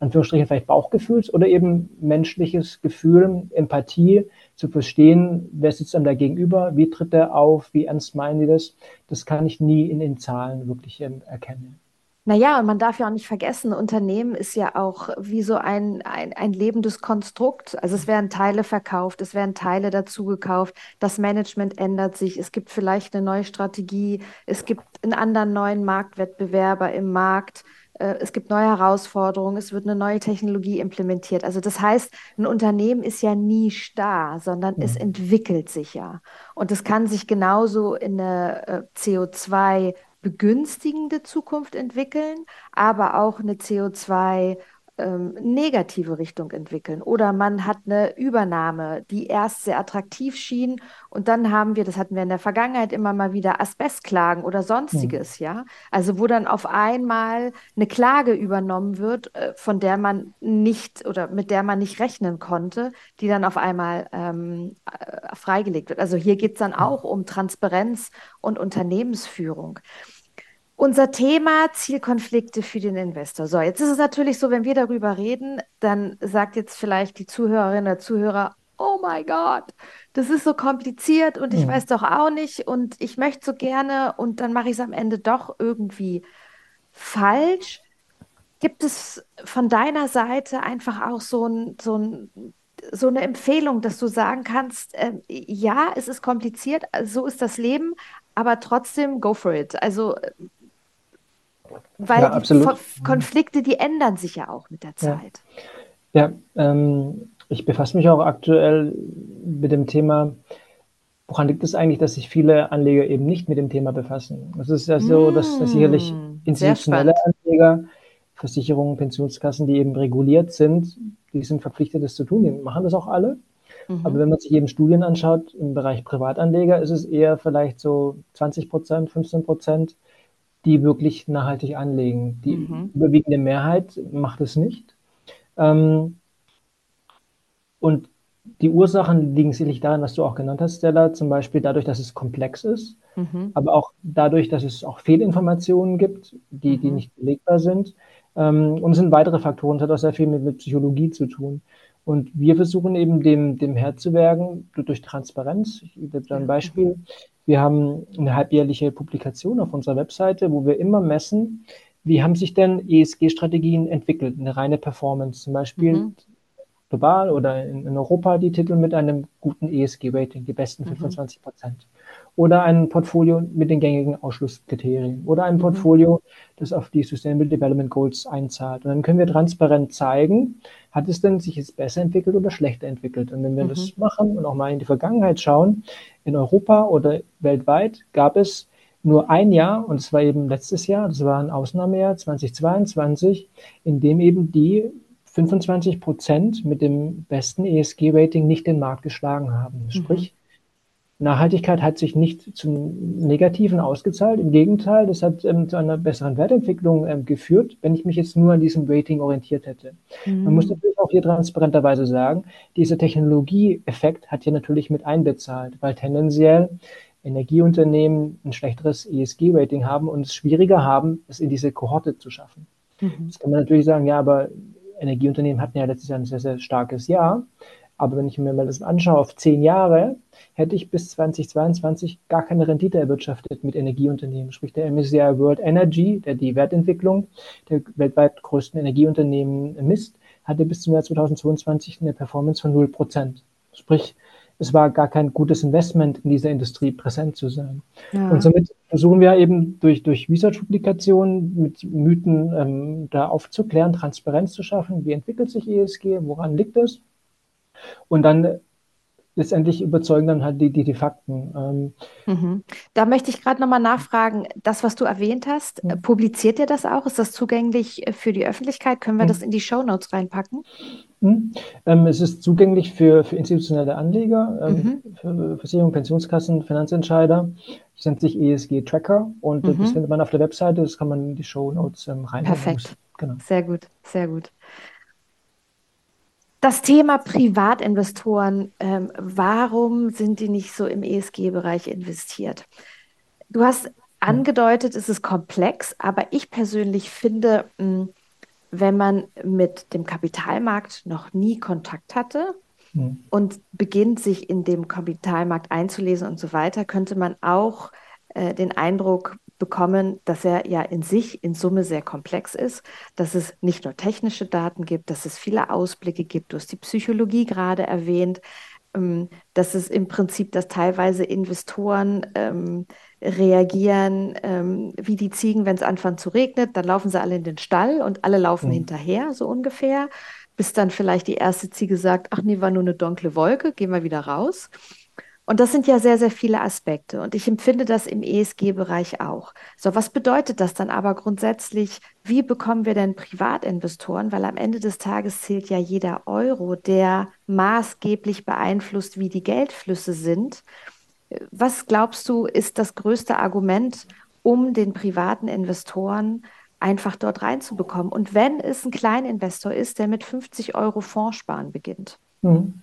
Anführungsstrichen, vielleicht Bauchgefühls oder eben menschliches Gefühl, Empathie, zu verstehen, wer sitzt einem da gegenüber, wie tritt er auf, wie ernst meinen die das. Das kann ich nie in den Zahlen wirklich ähm, erkennen. Naja, und man darf ja auch nicht vergessen, Unternehmen ist ja auch wie so ein, ein, ein lebendes Konstrukt. Also es werden Teile verkauft, es werden Teile dazu gekauft, das Management ändert sich, es gibt vielleicht eine neue Strategie, es gibt einen anderen neuen Marktwettbewerber im Markt, äh, es gibt neue Herausforderungen, es wird eine neue Technologie implementiert. Also das heißt, ein Unternehmen ist ja nie starr, sondern ja. es entwickelt sich ja. Und es kann sich genauso in eine äh, CO2 begünstigende Zukunft entwickeln, aber auch eine CO2 ähm, negative Richtung entwickeln. Oder man hat eine Übernahme, die erst sehr attraktiv schien und dann haben wir, das hatten wir in der Vergangenheit immer mal wieder, Asbestklagen oder sonstiges, ja. ja? Also wo dann auf einmal eine Klage übernommen wird, äh, von der man nicht oder mit der man nicht rechnen konnte, die dann auf einmal ähm, äh, freigelegt wird. Also hier geht es dann auch um Transparenz und Unternehmensführung. Unser Thema Zielkonflikte für den Investor. So, jetzt ist es natürlich so, wenn wir darüber reden, dann sagt jetzt vielleicht die Zuhörerin oder Zuhörer, oh mein Gott, das ist so kompliziert und ich ja. weiß doch auch nicht und ich möchte so gerne und dann mache ich es am Ende doch irgendwie falsch. Gibt es von deiner Seite einfach auch so, ein, so, ein, so eine Empfehlung, dass du sagen kannst, äh, ja, es ist kompliziert, so ist das Leben, aber trotzdem go for it. Also weil ja, die Konflikte, die ändern sich ja auch mit der Zeit. Ja, ja ähm, ich befasse mich auch aktuell mit dem Thema, woran liegt es eigentlich, dass sich viele Anleger eben nicht mit dem Thema befassen? Es ist ja so, dass, dass sicherlich mm, institutionelle Anleger Versicherungen, Pensionskassen, die eben reguliert sind, die sind verpflichtet, das zu tun. Die machen das auch alle. Mhm. Aber wenn man sich eben Studien anschaut im Bereich Privatanleger, ist es eher vielleicht so 20 Prozent, 15 Prozent, die wirklich nachhaltig anlegen. Die mhm. überwiegende Mehrheit macht es nicht. Ähm, und die Ursachen liegen sicherlich daran, was du auch genannt hast, Stella, zum Beispiel dadurch, dass es komplex ist, mhm. aber auch dadurch, dass es auch Fehlinformationen gibt, die, mhm. die nicht belegbar sind. Ähm, und es sind weitere Faktoren, es hat auch sehr viel mit, mit Psychologie zu tun. Und wir versuchen eben dem, dem Herr zu werden durch Transparenz. Ich gebe da ein Beispiel. Wir haben eine halbjährliche Publikation auf unserer Webseite, wo wir immer messen, wie haben sich denn ESG-Strategien entwickelt, eine reine Performance. Zum Beispiel mhm global oder in, in, Europa die Titel mit einem guten ESG-Rating, die besten 25 mhm. Prozent. Mhm. Oder ein Portfolio mit den gängigen Ausschlusskriterien. Oder ein mhm. Portfolio, das auf die Sustainable Development Goals einzahlt. Und dann können wir transparent zeigen, hat es denn sich jetzt besser entwickelt oder schlechter entwickelt. Und wenn wir mhm. das machen und auch mal in die Vergangenheit schauen, in Europa oder weltweit gab es nur ein Jahr, und es war eben letztes Jahr, das war ein Ausnahmejahr 2022, in dem eben die 25 Prozent mit dem besten ESG-Rating nicht den Markt geschlagen haben. Sprich, mhm. Nachhaltigkeit hat sich nicht zum Negativen ausgezahlt. Im Gegenteil, das hat ähm, zu einer besseren Wertentwicklung ähm, geführt, wenn ich mich jetzt nur an diesem Rating orientiert hätte. Mhm. Man muss natürlich auch hier transparenterweise sagen, dieser Technologieeffekt hat hier natürlich mit einbezahlt, weil tendenziell Energieunternehmen ein schlechteres ESG-Rating haben und es schwieriger haben, es in diese Kohorte zu schaffen. Mhm. Jetzt kann man natürlich sagen, ja, aber Energieunternehmen hatten ja letztes Jahr ein sehr, sehr starkes Jahr. Aber wenn ich mir mal das anschaue, auf zehn Jahre hätte ich bis 2022 gar keine Rendite erwirtschaftet mit Energieunternehmen. Sprich, der MSCI World Energy, der die Wertentwicklung der weltweit größten Energieunternehmen misst, hatte bis zum Jahr 2022 eine Performance von 0%. Sprich, es war gar kein gutes Investment, in dieser Industrie präsent zu sein. Ja. Und somit versuchen wir eben durch, durch Research-Publikationen mit Mythen ähm, da aufzuklären, Transparenz zu schaffen. Wie entwickelt sich ESG? Woran liegt es? Und dann letztendlich überzeugen dann halt die, die, die Fakten. Ähm, mhm. Da möchte ich gerade nochmal nachfragen, das, was du erwähnt hast, mhm. publiziert ihr das auch? Ist das zugänglich für die Öffentlichkeit? Können wir mhm. das in die Show Notes reinpacken? Hm? Ähm, es ist zugänglich für, für institutionelle Anleger, ähm, mhm. für Versicherungen, Pensionskassen, Finanzentscheider. Das nennt sich ESG Tracker und mhm. das findet man auf der Webseite. Das kann man in die Show Notes ähm, rein. Perfekt. Genau. Sehr gut, sehr gut. Das Thema Privatinvestoren, ähm, warum sind die nicht so im ESG-Bereich investiert? Du hast angedeutet, es ist komplex, aber ich persönlich finde, hm, wenn man mit dem Kapitalmarkt noch nie Kontakt hatte mhm. und beginnt, sich in dem Kapitalmarkt einzulesen und so weiter, könnte man auch äh, den Eindruck bekommen, dass er ja in sich in Summe sehr komplex ist, dass es nicht nur technische Daten gibt, dass es viele Ausblicke gibt, du hast die Psychologie gerade erwähnt, ähm, dass es im Prinzip, dass teilweise Investoren ähm, reagieren ähm, wie die Ziegen, wenn es anfängt zu regnen, dann laufen sie alle in den Stall und alle laufen mhm. hinterher, so ungefähr, bis dann vielleicht die erste Ziege sagt, ach nee, war nur eine dunkle Wolke, gehen wir wieder raus. Und das sind ja sehr, sehr viele Aspekte. Und ich empfinde das im ESG-Bereich auch. So, was bedeutet das dann aber grundsätzlich? Wie bekommen wir denn Privatinvestoren? Weil am Ende des Tages zählt ja jeder Euro, der maßgeblich beeinflusst, wie die Geldflüsse sind. Was glaubst du, ist das größte Argument, um den privaten Investoren einfach dort reinzubekommen? Und wenn es ein Kleininvestor ist, der mit 50 Euro Fondssparen beginnt? Mhm.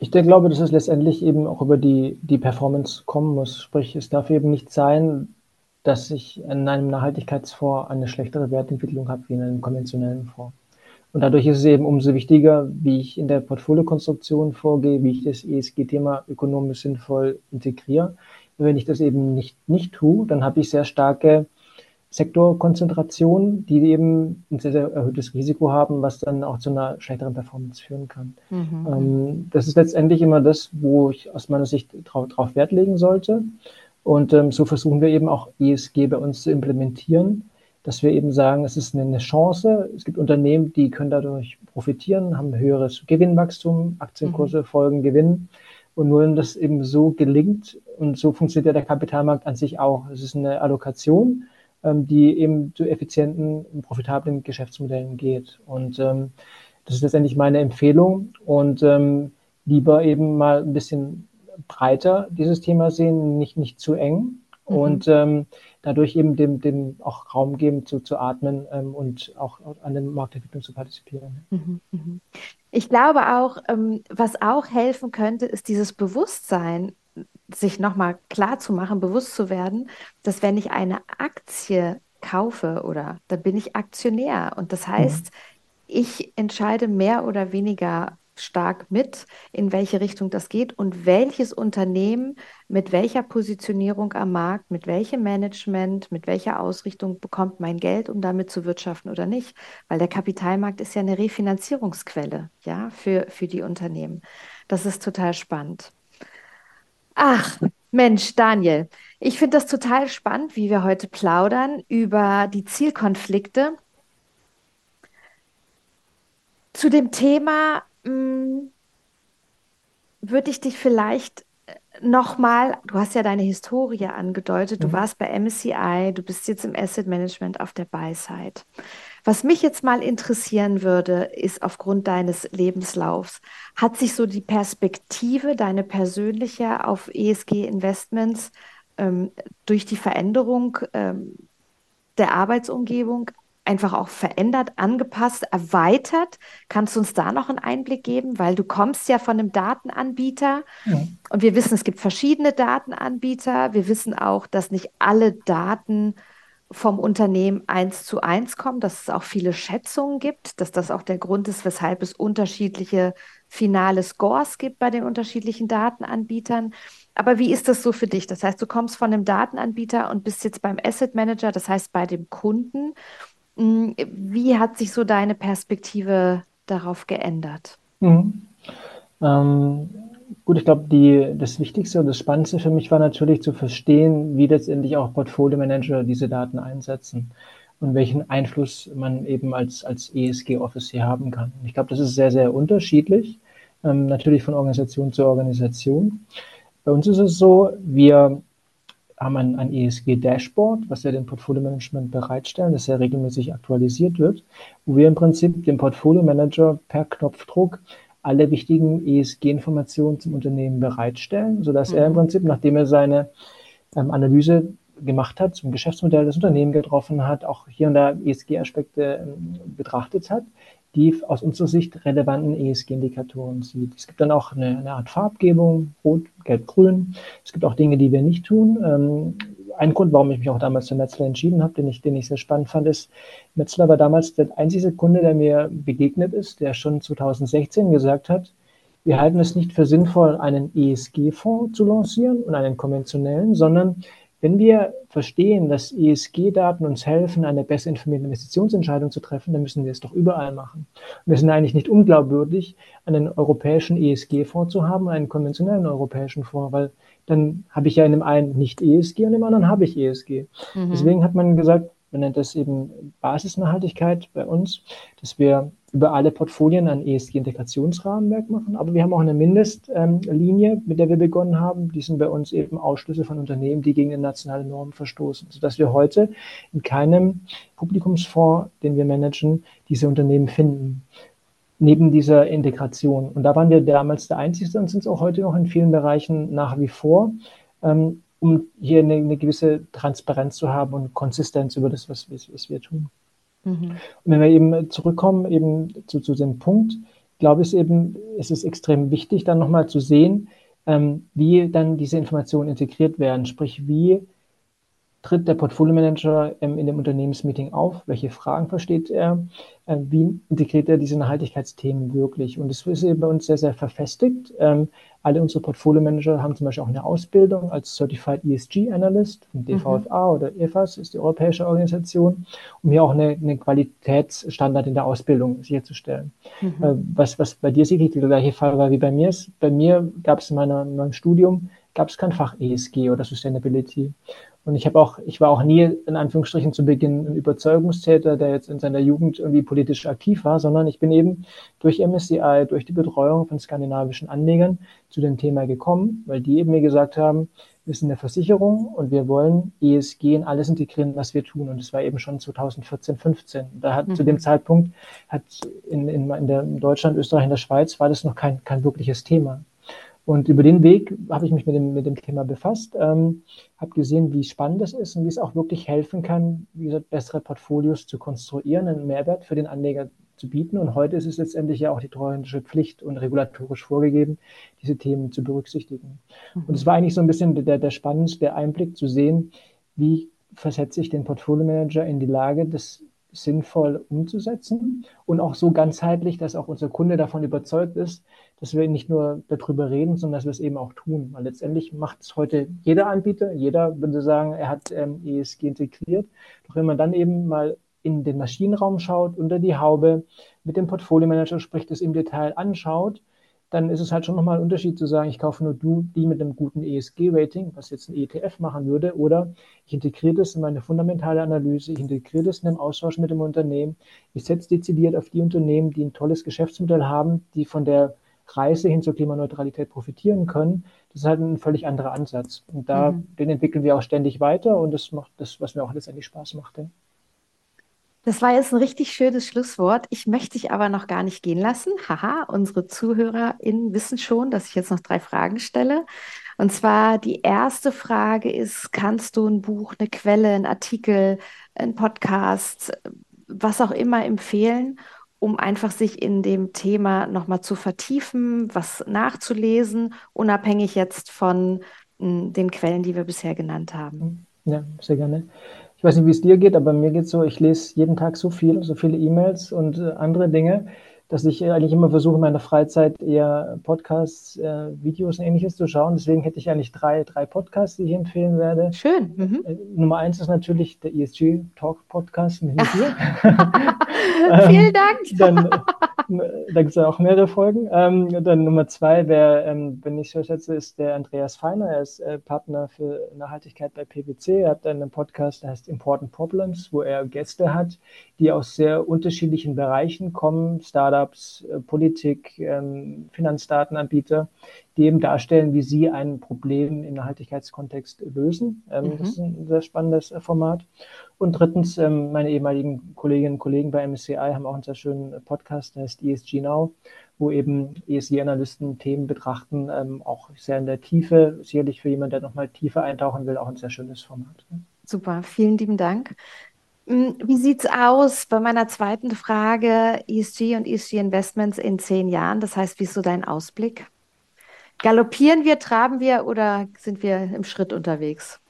Ich glaube, dass es letztendlich eben auch über die, die Performance kommen muss. Sprich, es darf eben nicht sein, dass ich in einem Nachhaltigkeitsfonds eine schlechtere Wertentwicklung habe wie in einem konventionellen Fonds. Und dadurch ist es eben umso wichtiger, wie ich in der Portfoliokonstruktion vorgehe, wie ich das ESG-Thema ökonomisch sinnvoll integriere. wenn ich das eben nicht, nicht tue, dann habe ich sehr starke Sektorkonzentrationen, die eben ein sehr, sehr erhöhtes Risiko haben, was dann auch zu einer schlechteren Performance führen kann. Mhm. Ähm, das ist letztendlich immer das, wo ich aus meiner Sicht drauf, drauf Wert legen sollte. Und ähm, so versuchen wir eben auch ESG bei uns zu implementieren dass wir eben sagen, es ist eine Chance. Es gibt Unternehmen, die können dadurch profitieren, haben höheres Gewinnwachstum, Aktienkurse mhm. folgen Gewinn. Und nur wenn das eben so gelingt und so funktioniert ja der Kapitalmarkt an sich auch. Es ist eine Allokation die eben zu effizienten und profitablen Geschäftsmodellen geht. Und ähm, das ist letztendlich meine Empfehlung und ähm, lieber eben mal ein bisschen breiter dieses Thema sehen, nicht, nicht zu eng mhm. und ähm, dadurch eben dem, dem auch Raum geben zu, zu atmen ähm, und auch an der Marktentwicklung zu partizipieren. Mhm, mhm. Ich glaube auch, ähm, was auch helfen könnte, ist dieses Bewusstsein, sich nochmal klar zu machen, bewusst zu werden, dass wenn ich eine Aktie kaufe oder dann bin ich Aktionär und das heißt, mhm ich entscheide mehr oder weniger stark mit, in welche Richtung das geht und welches Unternehmen mit welcher Positionierung am Markt, mit welchem Management, mit welcher Ausrichtung bekommt mein Geld, um damit zu wirtschaften oder nicht. Weil der Kapitalmarkt ist ja eine Refinanzierungsquelle ja, für, für die Unternehmen. Das ist total spannend. Ach, Mensch, Daniel, ich finde das total spannend, wie wir heute plaudern über die Zielkonflikte zu dem Thema hm, würde ich dich vielleicht äh, nochmal, du hast ja deine Historie angedeutet, du mhm. warst bei MSCI, du bist jetzt im Asset Management auf der Buy-Side. Was mich jetzt mal interessieren würde, ist aufgrund deines Lebenslaufs, hat sich so die Perspektive, deine persönliche auf ESG-Investments ähm, durch die Veränderung ähm, der Arbeitsumgebung einfach auch verändert, angepasst, erweitert. Kannst du uns da noch einen Einblick geben? Weil du kommst ja von einem Datenanbieter ja. und wir wissen, es gibt verschiedene Datenanbieter. Wir wissen auch, dass nicht alle Daten vom Unternehmen eins zu eins kommen, dass es auch viele Schätzungen gibt, dass das auch der Grund ist, weshalb es unterschiedliche finale Scores gibt bei den unterschiedlichen Datenanbietern. Aber wie ist das so für dich? Das heißt, du kommst von einem Datenanbieter und bist jetzt beim Asset Manager, das heißt bei dem Kunden. Hm, wie hat sich so deine Perspektive darauf geändert? Mhm. Ähm, gut, ich glaube, das Wichtigste und das Spannendste für mich war natürlich zu verstehen, wie letztendlich auch Portfolio Manager diese Daten einsetzen und welchen Einfluss man eben als, als ESG-Office hier haben kann. Ich glaube, das ist sehr, sehr unterschiedlich, ähm, natürlich von Organisation zu Organisation. Bei uns ist es so, wir haben ein, ein ESG-Dashboard, was wir dem Portfolio-Management bereitstellen, das ja regelmäßig aktualisiert wird, wo wir im Prinzip dem Portfolio-Manager per Knopfdruck alle wichtigen ESG-Informationen zum Unternehmen bereitstellen, sodass mhm. er im mhm. Prinzip, nachdem er seine ähm, Analyse gemacht hat, zum Geschäftsmodell des Unternehmens getroffen hat, auch hier und da ESG-Aspekte ähm, betrachtet hat, die aus unserer Sicht relevanten ESG-Indikatoren sieht. Es gibt dann auch eine, eine, Art Farbgebung, rot, gelb, grün. Es gibt auch Dinge, die wir nicht tun. Ähm, ein Grund, warum ich mich auch damals für Metzler entschieden habe, den ich, den ich sehr spannend fand, ist, Metzler war damals der einzige Kunde, der mir begegnet ist, der schon 2016 gesagt hat, wir halten es nicht für sinnvoll, einen ESG-Fonds zu lancieren und einen konventionellen, sondern wenn wir verstehen, dass ESG-Daten uns helfen, eine besser informierte Investitionsentscheidung zu treffen, dann müssen wir es doch überall machen. Und wir sind eigentlich nicht unglaubwürdig, einen europäischen ESG-Fonds zu haben, einen konventionellen europäischen Fonds, weil dann habe ich ja in dem einen nicht ESG und im anderen habe ich ESG. Mhm. Deswegen hat man gesagt, man nennt das eben Basisnachhaltigkeit bei uns, dass wir über alle Portfolien ein ESG-Integrationsrahmenwerk machen. Aber wir haben auch eine Mindestlinie, ähm, mit der wir begonnen haben. Die sind bei uns eben Ausschlüsse von Unternehmen, die gegen die nationale Norm verstoßen, sodass wir heute in keinem Publikumsfonds, den wir managen, diese Unternehmen finden. Neben dieser Integration. Und da waren wir damals der Einzige und sind es auch heute noch in vielen Bereichen nach wie vor, ähm, um hier eine, eine gewisse Transparenz zu haben und Konsistenz über das, was, was wir tun. Mhm. Und wenn wir eben zurückkommen eben zu, zu dem Punkt, glaube ich eben, es ist extrem wichtig, dann nochmal zu sehen, ähm, wie dann diese Informationen integriert werden, sprich wie tritt der Portfolio Manager ähm, in dem Unternehmensmeeting auf? Welche Fragen versteht er? Ähm, wie integriert er diese Nachhaltigkeitsthemen wirklich? Und das ist eben bei uns sehr, sehr verfestigt. Ähm, alle unsere Portfolio Manager haben zum Beispiel auch eine Ausbildung als Certified ESG Analyst vom DVFA mhm. oder EFAS, ist die europäische Organisation, um hier auch eine, eine Qualitätsstandard in der Ausbildung sicherzustellen. Mhm. Äh, was, was bei dir sicherlich der gleiche Fall war wie bei mir ist. Bei mir gab es in meinem, meinem Studium gab es kein Fach ESG oder Sustainability. Und ich habe auch, ich war auch nie in Anführungsstrichen zu Beginn ein Überzeugungstäter, der jetzt in seiner Jugend irgendwie politisch aktiv war, sondern ich bin eben durch MSCI, durch die Betreuung von skandinavischen Anlegern zu dem Thema gekommen, weil die eben mir gesagt haben, wir sind eine Versicherung und wir wollen ESG in alles integrieren, was wir tun. Und das war eben schon 2014, 15. Da hat mhm. zu dem mhm. Zeitpunkt hat in, in, in, der, in Deutschland, Österreich, in der Schweiz war das noch kein, kein wirkliches Thema. Und über den Weg habe ich mich mit dem, mit dem Thema befasst, ähm, habe gesehen, wie spannend es ist und wie es auch wirklich helfen kann, wie gesagt, bessere Portfolios zu konstruieren, einen Mehrwert für den Anleger zu bieten. Und heute ist es letztendlich ja auch die treuhändische Pflicht und regulatorisch vorgegeben, diese Themen zu berücksichtigen. Mhm. Und es war eigentlich so ein bisschen der, der spannendste Einblick zu sehen, wie versetze ich den Portfolio-Manager in die Lage, das sinnvoll umzusetzen und auch so ganzheitlich, dass auch unser Kunde davon überzeugt ist, dass wir nicht nur darüber reden, sondern dass wir es eben auch tun. Weil letztendlich macht es heute jeder Anbieter, jeder würde sagen, er hat ähm, ESG integriert. Doch wenn man dann eben mal in den Maschinenraum schaut, unter die Haube, mit dem Portfolio-Manager spricht, das im Detail anschaut, dann ist es halt schon nochmal ein Unterschied zu sagen, ich kaufe nur du, die mit einem guten ESG-Rating, was jetzt ein ETF machen würde, oder ich integriere das in meine fundamentale Analyse, ich integriere das in den Austausch mit dem Unternehmen, ich setze dezidiert auf die Unternehmen, die ein tolles Geschäftsmodell haben, die von der Reise hin zur Klimaneutralität profitieren können. Das ist halt ein völlig anderer Ansatz. Und da, mhm. den entwickeln wir auch ständig weiter und das macht das, was mir auch letztendlich Spaß macht. Ja. Das war jetzt ein richtig schönes Schlusswort. Ich möchte dich aber noch gar nicht gehen lassen. Haha, unsere ZuhörerInnen wissen schon, dass ich jetzt noch drei Fragen stelle. Und zwar die erste Frage ist, kannst du ein Buch, eine Quelle, ein Artikel, ein Podcast, was auch immer empfehlen, um einfach sich in dem Thema nochmal zu vertiefen, was nachzulesen, unabhängig jetzt von hm, den Quellen, die wir bisher genannt haben? Ja, sehr gerne. Ich weiß nicht, wie es dir geht, aber mir geht es so, ich lese jeden Tag so viel, so viele E-Mails und äh, andere Dinge, dass ich eigentlich immer versuche, in meiner Freizeit eher Podcasts, äh, Videos und ähnliches zu schauen. Deswegen hätte ich eigentlich drei, drei Podcasts, die ich empfehlen werde. Schön. Mhm. Äh, Nummer eins ist natürlich der ESG Talk Podcast mit mir. Vielen Dank. Dann, da gibt es ja auch mehrere Folgen. Ähm, dann Nummer zwei, wer, ähm, wenn ich so schätze, ist der Andreas Feiner. Er ist äh, Partner für Nachhaltigkeit bei PwC. Er hat einen Podcast, der heißt Important Problems, wo er Gäste hat, die aus sehr unterschiedlichen Bereichen kommen, Startups, äh, Politik, ähm, Finanzdatenanbieter, die eben darstellen, wie sie ein Problem im Nachhaltigkeitskontext lösen. Ähm, mhm. Das ist ein sehr spannendes äh, Format. Und drittens, ähm, meine ehemaligen Kolleginnen und Kollegen bei MSCI haben auch einen sehr schönen Podcast, der heißt ESG Now, wo eben ESG-Analysten Themen betrachten, ähm, auch sehr in der Tiefe, sicherlich für jemanden, der nochmal tiefer eintauchen will, auch ein sehr schönes Format. Super, vielen lieben Dank. Hm, wie sieht es aus bei meiner zweiten Frage, ESG und ESG Investments in zehn Jahren? Das heißt, wie ist so dein Ausblick? Galoppieren wir, traben wir oder sind wir im Schritt unterwegs?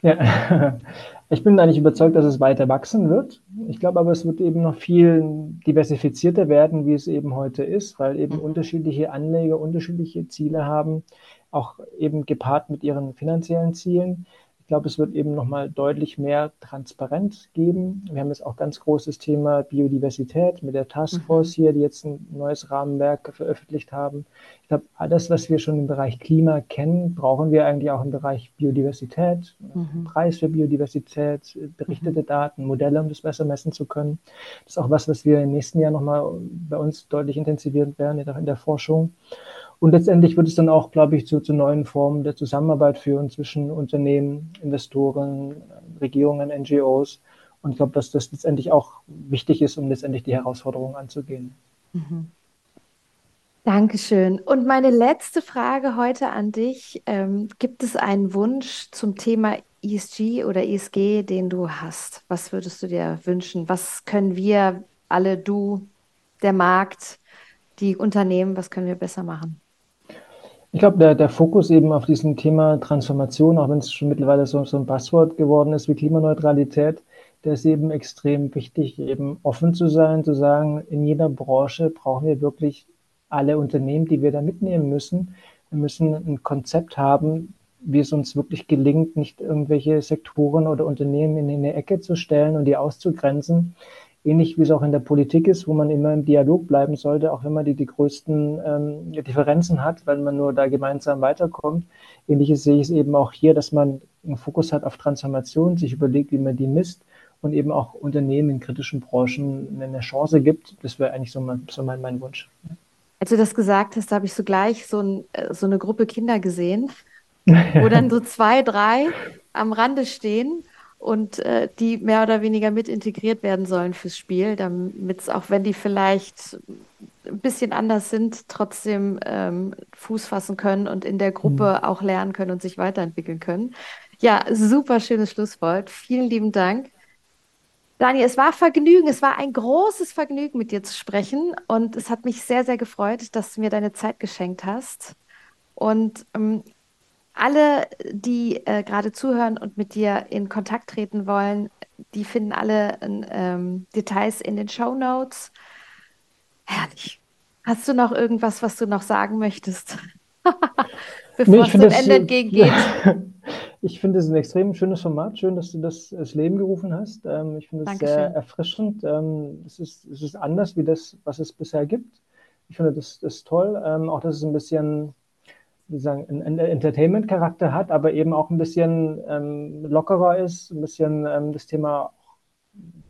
Ja, ich bin eigentlich überzeugt, dass es weiter wachsen wird. Ich glaube aber, es wird eben noch viel diversifizierter werden, wie es eben heute ist, weil eben mhm. unterschiedliche Anleger unterschiedliche Ziele haben, auch eben gepaart mit ihren finanziellen Zielen glaube, es wird eben nochmal deutlich mehr Transparenz geben. Wir haben jetzt auch ganz großes Thema Biodiversität mit der Taskforce mhm. hier, die jetzt ein neues Rahmenwerk veröffentlicht haben. Ich glaube, alles, was wir schon im Bereich Klima kennen, brauchen wir eigentlich auch im Bereich Biodiversität. Mhm. Preis für Biodiversität, berichtete mhm. Daten, Modelle, um das besser messen zu können. Das ist auch was, was wir im nächsten Jahr nochmal bei uns deutlich intensivieren werden in der Forschung. Und letztendlich wird es dann auch, glaube ich, zu, zu neuen Formen der Zusammenarbeit führen zwischen Unternehmen, Investoren, Regierungen, NGOs. Und ich glaube, dass das letztendlich auch wichtig ist, um letztendlich die Herausforderungen anzugehen. Mhm. Dankeschön. Und meine letzte Frage heute an dich. Ähm, gibt es einen Wunsch zum Thema ESG oder ESG, den du hast? Was würdest du dir wünschen? Was können wir alle, du, der Markt, die Unternehmen, was können wir besser machen? Ich glaube, der, der Fokus eben auf diesem Thema Transformation, auch wenn es schon mittlerweile so, so ein Passwort geworden ist wie Klimaneutralität, der ist eben extrem wichtig, eben offen zu sein, zu sagen, in jeder Branche brauchen wir wirklich alle Unternehmen, die wir da mitnehmen müssen. Wir müssen ein Konzept haben, wie es uns wirklich gelingt, nicht irgendwelche Sektoren oder Unternehmen in eine Ecke zu stellen und die auszugrenzen, ähnlich wie es auch in der Politik ist, wo man immer im Dialog bleiben sollte, auch wenn man die, die größten ähm, Differenzen hat, weil man nur da gemeinsam weiterkommt. Ähnliches sehe ich es eben auch hier, dass man einen Fokus hat auf Transformation, sich überlegt, wie man die misst und eben auch Unternehmen in kritischen Branchen eine Chance gibt. Das wäre eigentlich so mein, so mein, mein Wunsch. Als du das gesagt hast, habe ich so gleich so, ein, äh, so eine Gruppe Kinder gesehen, wo dann so zwei, drei am Rande stehen und äh, die mehr oder weniger mit integriert werden sollen fürs Spiel, damit es auch wenn die vielleicht ein bisschen anders sind, trotzdem ähm, Fuß fassen können und in der Gruppe mhm. auch lernen können und sich weiterentwickeln können. Ja, super schönes Schlusswort. Vielen lieben Dank. Daniel, es war Vergnügen, es war ein großes Vergnügen, mit dir zu sprechen und es hat mich sehr, sehr gefreut, dass du mir deine Zeit geschenkt hast. Und ähm, alle, die äh, gerade zuhören und mit dir in Kontakt treten wollen, die finden alle ähm, Details in den Show Notes. Herrlich. Hast du noch irgendwas, was du noch sagen möchtest? Bevor nee, es dem Ende entgegengeht. ich finde es ein extrem schönes Format. Schön, dass du das ins Leben gerufen hast. Ähm, ich finde es sehr erfrischend. Ähm, es, ist, es ist anders wie das, was es bisher gibt. Ich finde das, das ist toll. Ähm, auch, dass es ein bisschen wie sagen, einen Entertainment-Charakter hat, aber eben auch ein bisschen ähm, lockerer ist, ein bisschen ähm, das Thema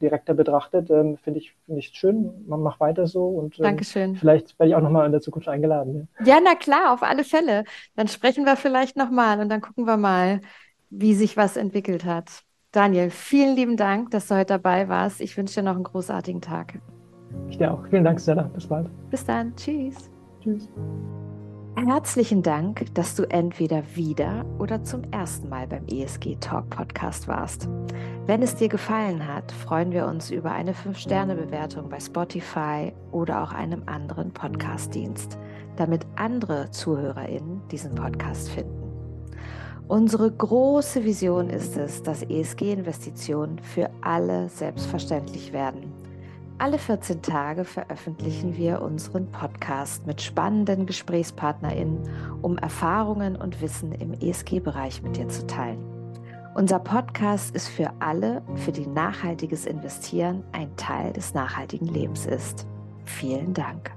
direkter betrachtet, ähm, finde ich, find ich schön. Man macht weiter so und ähm, Dankeschön. vielleicht werde ich auch nochmal in der Zukunft eingeladen. Ja. ja, na klar, auf alle Fälle. Dann sprechen wir vielleicht nochmal und dann gucken wir mal, wie sich was entwickelt hat. Daniel, vielen lieben Dank, dass du heute dabei warst. Ich wünsche dir noch einen großartigen Tag. Ich dir auch. Vielen Dank, Stella. Bis bald. Bis dann. Tschüss. Tschüss. Herzlichen Dank, dass du entweder wieder oder zum ersten Mal beim ESG Talk Podcast warst. Wenn es dir gefallen hat, freuen wir uns über eine 5-Sterne-Bewertung bei Spotify oder auch einem anderen Podcast-Dienst, damit andere ZuhörerInnen diesen Podcast finden. Unsere große Vision ist es, dass ESG-Investitionen für alle selbstverständlich werden alle 14 Tage veröffentlichen wir unseren Podcast mit spannenden GesprächspartnerInnen, um Erfahrungen und Wissen im ESG-Bereich mit dir zu teilen. Unser Podcast ist für alle, für die nachhaltiges Investieren ein Teil des nachhaltigen Lebens ist. Vielen Dank.